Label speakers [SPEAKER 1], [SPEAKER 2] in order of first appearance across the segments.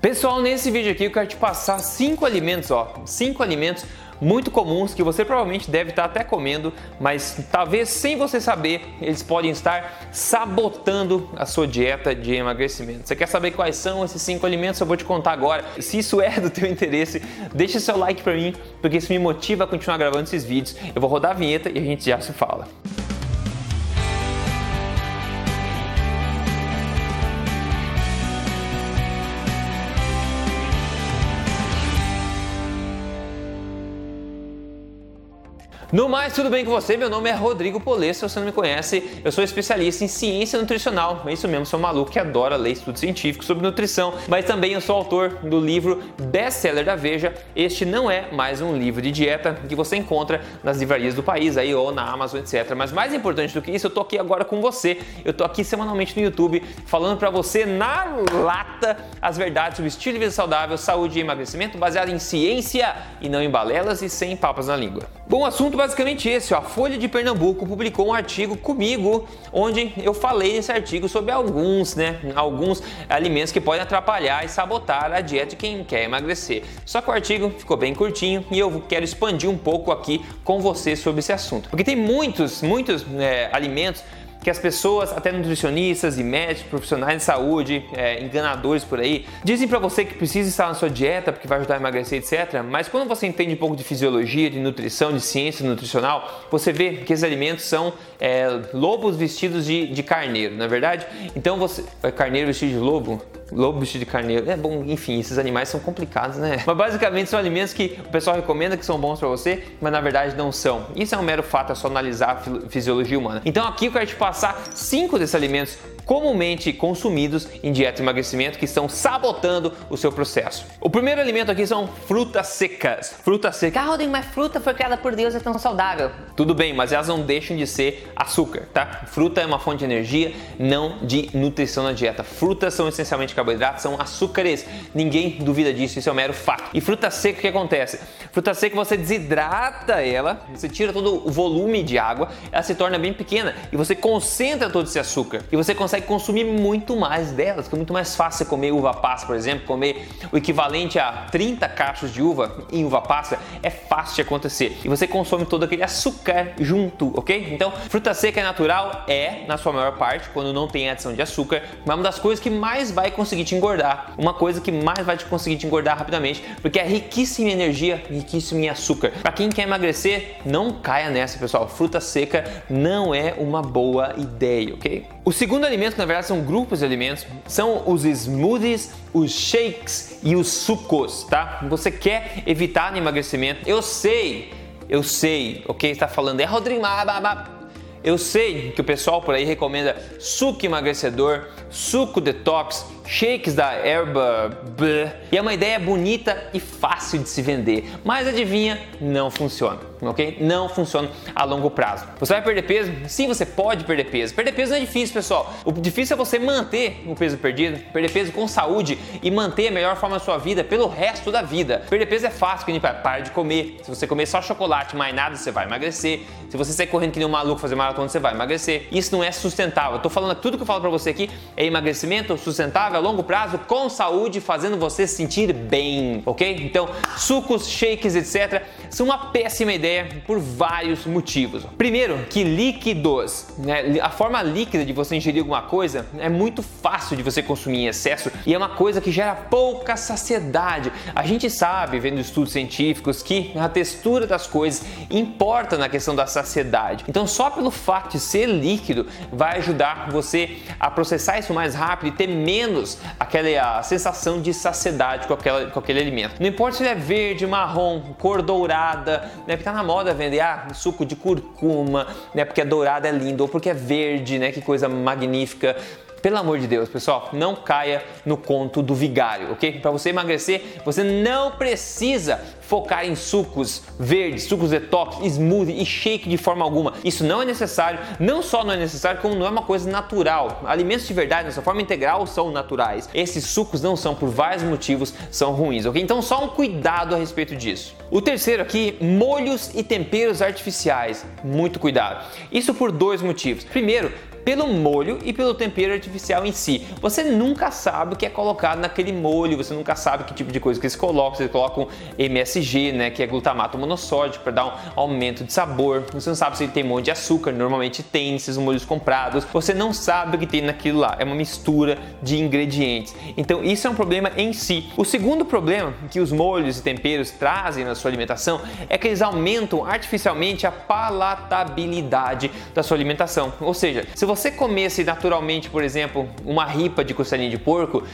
[SPEAKER 1] Pessoal, nesse vídeo aqui eu quero te passar cinco alimentos, ó, cinco alimentos muito comuns que você provavelmente deve estar até comendo, mas talvez sem você saber, eles podem estar sabotando a sua dieta de emagrecimento. Você quer saber quais são esses cinco alimentos? Eu vou te contar agora. Se isso é do teu interesse, deixa seu like para mim, porque isso me motiva a continuar gravando esses vídeos. Eu vou rodar a vinheta e a gente já se fala. No mais, tudo bem com você? Meu nome é Rodrigo Polê, se você não me conhece, eu sou especialista em ciência nutricional. É isso mesmo, sou um maluco que adora ler estudos científicos sobre nutrição, mas também eu sou autor do livro best-seller da Veja. Este não é mais um livro de dieta que você encontra nas livrarias do país aí ou na Amazon, etc. Mas mais importante do que isso, eu tô aqui agora com você. Eu tô aqui semanalmente no YouTube falando para você na lata as verdades sobre estilo de vida saudável, saúde e emagrecimento baseado em ciência e não em balelas e sem papas na língua. Bom, assunto basicamente esse, ó. A Folha de Pernambuco publicou um artigo comigo onde eu falei nesse artigo sobre alguns, né, alguns alimentos que podem atrapalhar e sabotar a dieta de quem quer emagrecer. Só que o artigo ficou bem curtinho e eu quero expandir um pouco aqui com você sobre esse assunto, porque tem muitos, muitos é, alimentos que as pessoas, até nutricionistas e médicos, profissionais de saúde, é, enganadores por aí, dizem para você que precisa estar na sua dieta porque vai ajudar a emagrecer, etc. Mas quando você entende um pouco de fisiologia, de nutrição, de ciência nutricional, você vê que esses alimentos são é, lobos vestidos de, de carneiro, não é verdade? Então você. É carneiro vestido de lobo? Lobo vestido de carneiro. É bom, enfim, esses animais são complicados, né? Mas basicamente são alimentos que o pessoal recomenda que são bons para você, mas na verdade não são. Isso é um mero fato, é só analisar a fisiologia humana. Então aqui eu quero te passar cinco desses alimentos comumente consumidos em dieta e emagrecimento que estão sabotando o seu processo. O primeiro alimento aqui são frutas secas. Frutas secas. Ah, Rodrigo, mas fruta foi criada por Deus, é tão saudável. Tudo bem, mas elas não deixam de ser açúcar, tá? Fruta é uma fonte de energia, não de nutrição na dieta. Frutas são essencialmente carboidratos, são açúcares. Ninguém duvida disso, isso é um mero fato. E fruta seca, o que acontece? Fruta seca você desidrata ela, você tira todo o volume de água, ela se torna bem pequena e você concentra todo esse açúcar e você consegue consegue consumir muito mais delas, que é muito mais fácil comer uva passa, por exemplo, comer o equivalente a 30 cachos de uva em uva passa, é fácil de acontecer. E você consome todo aquele açúcar junto, ok? Então, fruta seca é natural, é, na sua maior parte, quando não tem adição de açúcar, é uma das coisas que mais vai conseguir te engordar. Uma coisa que mais vai te conseguir te engordar rapidamente, porque é riquíssima em energia, riquíssima em açúcar. Para quem quer emagrecer, não caia nessa, pessoal. Fruta seca não é uma boa ideia, ok? O segundo alimento alimentos, na verdade, são grupos de alimentos, são os smoothies, os shakes e os sucos, tá? Você quer evitar emagrecimento? Eu sei, eu sei, ok? Está falando, é Rodrigo, eu sei que o pessoal por aí recomenda suco emagrecedor, suco detox, shakes da erva, bleh. e é uma ideia bonita e fácil de se vender, mas adivinha, não funciona, ok? Não funciona a longo prazo. Você vai perder peso? Sim, você pode perder peso. Perder peso não é difícil, pessoal. O difícil é você manter o peso perdido, perder peso com saúde e manter a melhor forma da sua vida pelo resto da vida. Perder peso é fácil, que nem para de comer. Se você comer só chocolate, mais nada, você vai emagrecer. Se você sair correndo que nem um maluco fazer maratona, você vai emagrecer. Isso não é sustentável. Eu tô falando tudo que eu falo para você aqui é emagrecimento sustentável a longo prazo com saúde, fazendo você se sentir bem, ok? Então, sucos, shakes, etc., são uma péssima ideia por vários motivos. Primeiro, que líquidos, né? a forma líquida de você ingerir alguma coisa é muito fácil de você consumir em excesso e é uma coisa que gera pouca saciedade. A gente sabe, vendo estudos científicos, que a textura das coisas importa na questão da saciedade. Então, só pelo fato de ser líquido vai ajudar você a processar isso mais rápido e ter menos aquela sensação de saciedade com, aquela, com aquele alimento. Não importa se ele é verde, marrom, cor dourada, né? Porque tá na moda vender ah, suco de curcuma, né? Porque a dourada é lindo, ou porque é verde, né? Que coisa magnífica. Pelo amor de Deus, pessoal, não caia no conto do vigário, ok? Para você emagrecer, você não precisa focar em sucos verdes, sucos detox, smoothie e shake de forma alguma. Isso não é necessário, não só não é necessário, como não é uma coisa natural. Alimentos de verdade, na sua forma integral, são naturais. Esses sucos não são, por vários motivos, são ruins, ok? Então só um cuidado a respeito disso. O terceiro aqui, molhos e temperos artificiais. Muito cuidado. Isso por dois motivos. Primeiro, pelo molho e pelo tempero artificial em si. Você nunca sabe o que é colocado naquele molho, você nunca sabe que tipo de coisa que eles colocam. Vocês colocam MSG, né, que é glutamato monossódico, para dar um aumento de sabor. Você não sabe se tem um monte de açúcar, normalmente tem esses molhos comprados. Você não sabe o que tem naquilo lá. É uma mistura de ingredientes. Então isso é um problema em si. O segundo problema que os molhos e temperos trazem na sua alimentação é que eles aumentam artificialmente a palatabilidade da sua alimentação. Ou seja, se você comesse naturalmente, por exemplo, uma ripa de costelinha de porco,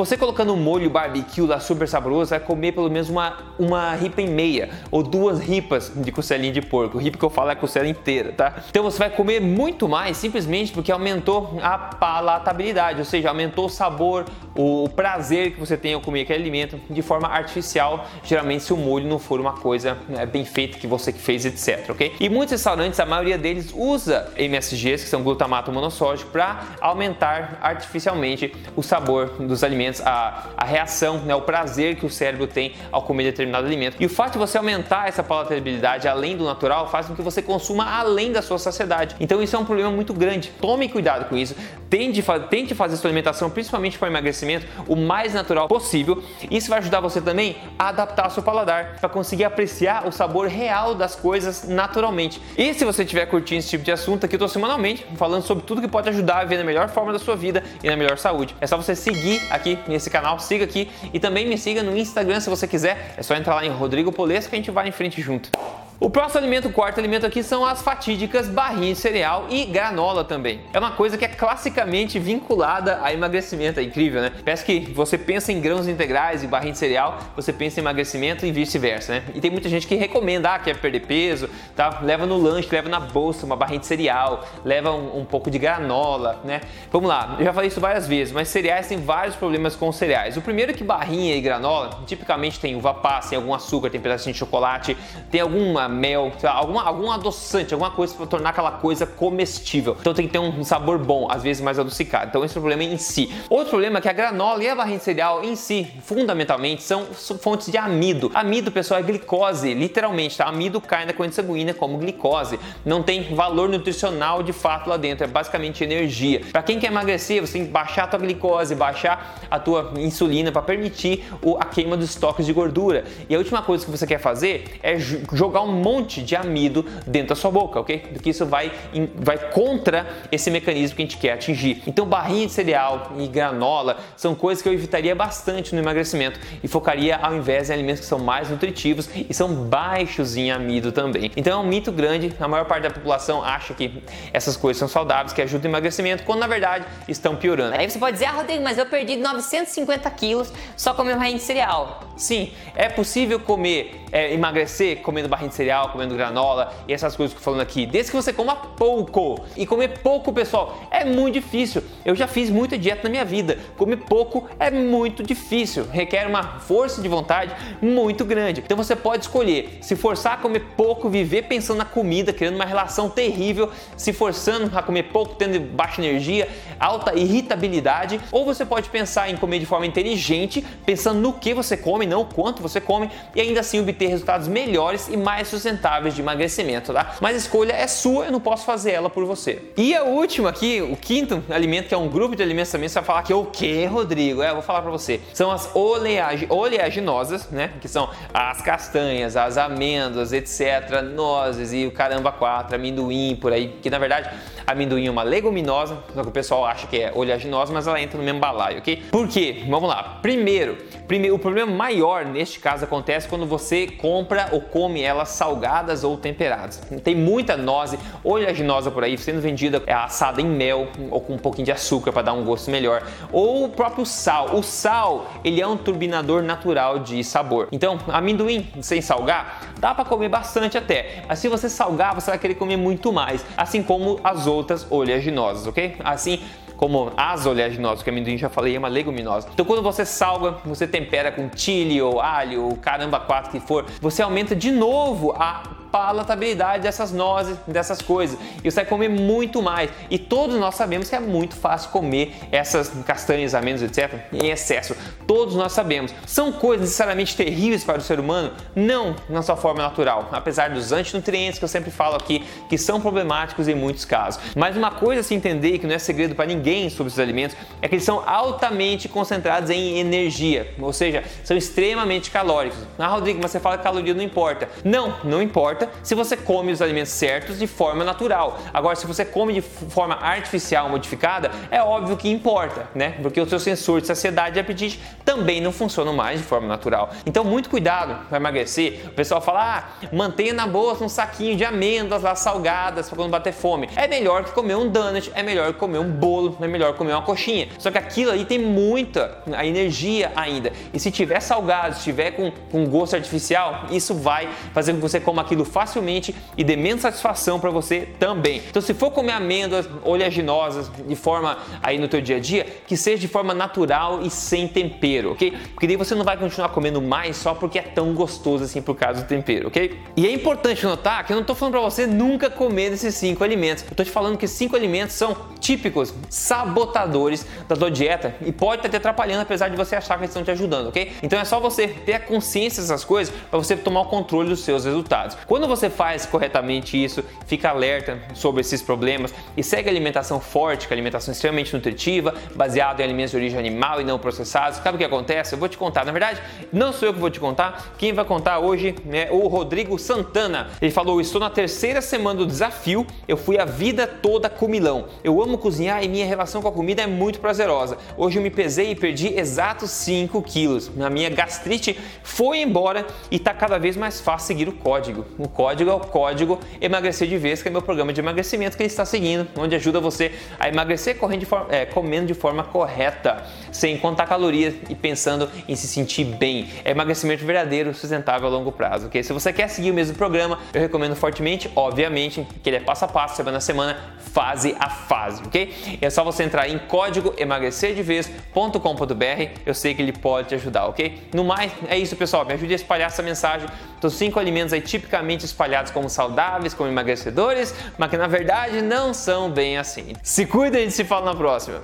[SPEAKER 1] você colocando um molho barbecue lá super saboroso, vai comer pelo menos uma, uma ripa e meia ou duas ripas de costelinha de porco. Ripa que eu falo é a costela inteira, tá? Então você vai comer muito mais simplesmente porque aumentou a palatabilidade, ou seja, aumentou o sabor, o prazer que você tem ao comer aquele alimento de forma artificial, geralmente se o molho não for uma coisa né, bem feita que você que fez, etc, ok? E muitos restaurantes, a maioria deles usa MSGs, que são glutamato monossódico, para aumentar artificialmente o sabor dos alimentos alimentos, a, a reação, né, o prazer que o cérebro tem ao comer determinado alimento. E o fato de você aumentar essa palatabilidade além do natural faz com que você consuma além da sua saciedade. Então isso é um problema muito grande. Tome cuidado com isso. Tente, tente fazer sua alimentação, principalmente para emagrecimento, o mais natural possível. Isso vai ajudar você também a adaptar seu paladar para conseguir apreciar o sabor real das coisas naturalmente. E se você estiver curtindo esse tipo de assunto aqui, eu estou semanalmente falando sobre tudo que pode ajudar a viver na melhor forma da sua vida e na melhor saúde. É só você seguir nesse canal, siga aqui e também me siga no Instagram se você quiser. É só entrar lá em Rodrigo Polesco que a gente vai em frente junto. O próximo alimento, o quarto alimento aqui, são as fatídicas barrinhas de cereal e granola também. É uma coisa que é classicamente vinculada a emagrecimento, é incrível, né? Parece que você pensa em grãos integrais e barrinha de cereal, você pensa em emagrecimento e vice-versa, né? E tem muita gente que recomenda, ah, quer perder peso, tá? Leva no lanche, leva na bolsa uma barrinha de cereal, leva um, um pouco de granola, né? Vamos lá, eu já falei isso várias vezes, mas cereais têm vários problemas com cereais. O primeiro é que barrinha e granola, tipicamente tem uva passa, tem algum açúcar, tem pedacinho de chocolate, tem alguma mel, alguma, algum adoçante, alguma coisa para tornar aquela coisa comestível. Então tem que ter um sabor bom, às vezes mais adocicado. Então esse é o problema em si. Outro problema é que a granola e a barrinha de cereal em si, fundamentalmente, são fontes de amido. Amido, pessoal, é glicose, literalmente, tá? Amido cai na corrente sanguínea como glicose. Não tem valor nutricional de fato lá dentro, é basicamente energia. Para quem quer emagrecer, você tem que baixar a tua glicose, baixar a tua insulina para permitir a queima dos estoques de gordura. E a última coisa que você quer fazer é jogar um monte de amido dentro da sua boca, ok? Porque isso vai, vai contra esse mecanismo que a gente quer atingir. Então, barrinha de cereal e granola são coisas que eu evitaria bastante no emagrecimento e focaria ao invés em alimentos que são mais nutritivos e são baixos em amido também. Então, é um mito grande, a maior parte da população acha que essas coisas são saudáveis, que ajudam no emagrecimento, quando na verdade estão piorando.
[SPEAKER 2] Aí você pode dizer, ah, Rodrigo, mas eu perdi 950 quilos só comendo barrinha de cereal.
[SPEAKER 1] Sim, é possível comer, é, emagrecer comendo barrinha de cereal comendo granola e essas coisas que eu tô falando aqui. Desde que você coma pouco. E comer pouco, pessoal, é muito difícil. Eu já fiz muita dieta na minha vida. Comer pouco é muito difícil. Requer uma força de vontade muito grande. Então você pode escolher se forçar a comer pouco, viver pensando na comida, criando uma relação terrível, se forçando a comer pouco, tendo baixa energia, alta irritabilidade, ou você pode pensar em comer de forma inteligente, pensando no que você come, não o quanto você come, e ainda assim obter resultados melhores e mais sustentáveis de emagrecimento, tá? Mas a escolha é sua, eu não posso fazer ela por você. E a última aqui, o quinto alimento, que é um grupo de alimentos também, você vai falar que é o que, Rodrigo? É, eu vou falar para você. São as oleagi oleaginosas, né? Que são as castanhas, as amêndoas, etc., nozes e o caramba quatro, amendoim, por aí, que na verdade amendoim é uma leguminosa, só que o pessoal acha que é oleaginosa, mas ela entra no mesmo balaio, ok? Por quê? Vamos lá. Primeiro, primeiro, o problema maior neste caso acontece quando você compra ou come elas salgadas ou temperadas. Tem muita noze oleaginosa por aí sendo vendida é, assada em mel ou com um pouquinho de açúcar para dar um gosto melhor, ou o próprio sal. O sal, ele é um turbinador natural de sabor. Então, amendoim sem salgar, dá para comer bastante até. Mas se você salgar, você vai querer comer muito mais, assim como as outras oleaginosas, ok? Assim como as oleaginosas, que amendoim já falei, é uma leguminosa. Então quando você salga, você tempera com chile ou alho ou caramba quatro que for, você aumenta de novo a palatabilidade dessas nozes, dessas coisas. E você vai comer muito mais. E todos nós sabemos que é muito fácil comer essas castanhas, amêndoas, etc., em excesso. Todos nós sabemos. São coisas necessariamente terríveis para o ser humano? Não, na sua forma natural. Apesar dos antinutrientes que eu sempre falo aqui, que são problemáticos em muitos casos. Mas uma coisa a se entender, que não é segredo para ninguém sobre esses alimentos, é que eles são altamente concentrados em energia, ou seja, são extremamente calóricos. Ah, Rodrigo, mas você fala que caloria não importa. Não, não importa se você come os alimentos certos de forma natural. Agora, se você come de forma artificial modificada, é óbvio que importa, né? Porque o seu sensor de saciedade e apetite também não funcionam mais de forma natural. Então, muito cuidado para emagrecer. O pessoal fala, ah, mantenha na bolsa um saquinho de amêndoas lá salgadas para quando bater fome. É melhor que comer um donut, é melhor que comer um bolo, é melhor comer uma coxinha. Só que aquilo aí tem muita a energia ainda. E se tiver salgado, se tiver com, com gosto artificial, isso vai fazer com que você coma aquilo facilmente e dê menos satisfação para você também. Então, se for comer amêndoas oleaginosas de forma aí no teu dia a dia, que seja de forma natural e sem tempero, ok? Porque daí você não vai continuar comendo mais só porque é tão gostoso assim por causa do tempero, ok? E é importante notar que eu não estou falando para você nunca comer esses cinco alimentos. Eu estou te falando que cinco alimentos são típicos sabotadores da tua dieta e pode estar te atrapalhando apesar de você achar que eles estão te ajudando, ok? Então é só você ter a consciência dessas coisas para você tomar o controle dos seus resultados. Quando você faz corretamente isso, fica alerta sobre esses problemas e segue a alimentação forte, que é alimentação extremamente nutritiva, baseada em alimentos de origem animal e não processados. Sabe o que acontece? Eu vou te contar. Na verdade, não sou eu que vou te contar. Quem vai contar hoje é o Rodrigo Santana. Ele falou: Estou na terceira semana do desafio. Eu fui a vida toda comilão. Eu amo cozinhar e minha relação com a comida é muito prazerosa. Hoje eu me pesei e perdi exatos 5 quilos. A minha gastrite foi embora e está cada vez mais fácil seguir o código. O código é o código emagrecer de vez, que é meu programa de emagrecimento que ele está seguindo, onde ajuda você a emagrecer de forma, é, comendo de forma correta, sem contar calorias e pensando em se sentir bem. É emagrecimento verdadeiro, sustentável a longo prazo, ok? Se você quer seguir o mesmo programa, eu recomendo fortemente, obviamente, que ele é passo a passo, semana a semana, fase a fase, ok? É só você entrar em código emagrecerdevez.com.br, eu sei que ele pode te ajudar, ok? No mais, é isso, pessoal. Me ajude a espalhar essa mensagem dos cinco alimentos aí tipicamente espalhados como saudáveis, como emagrecedores, mas que na verdade não são bem assim. Se cuida e se fala na próxima.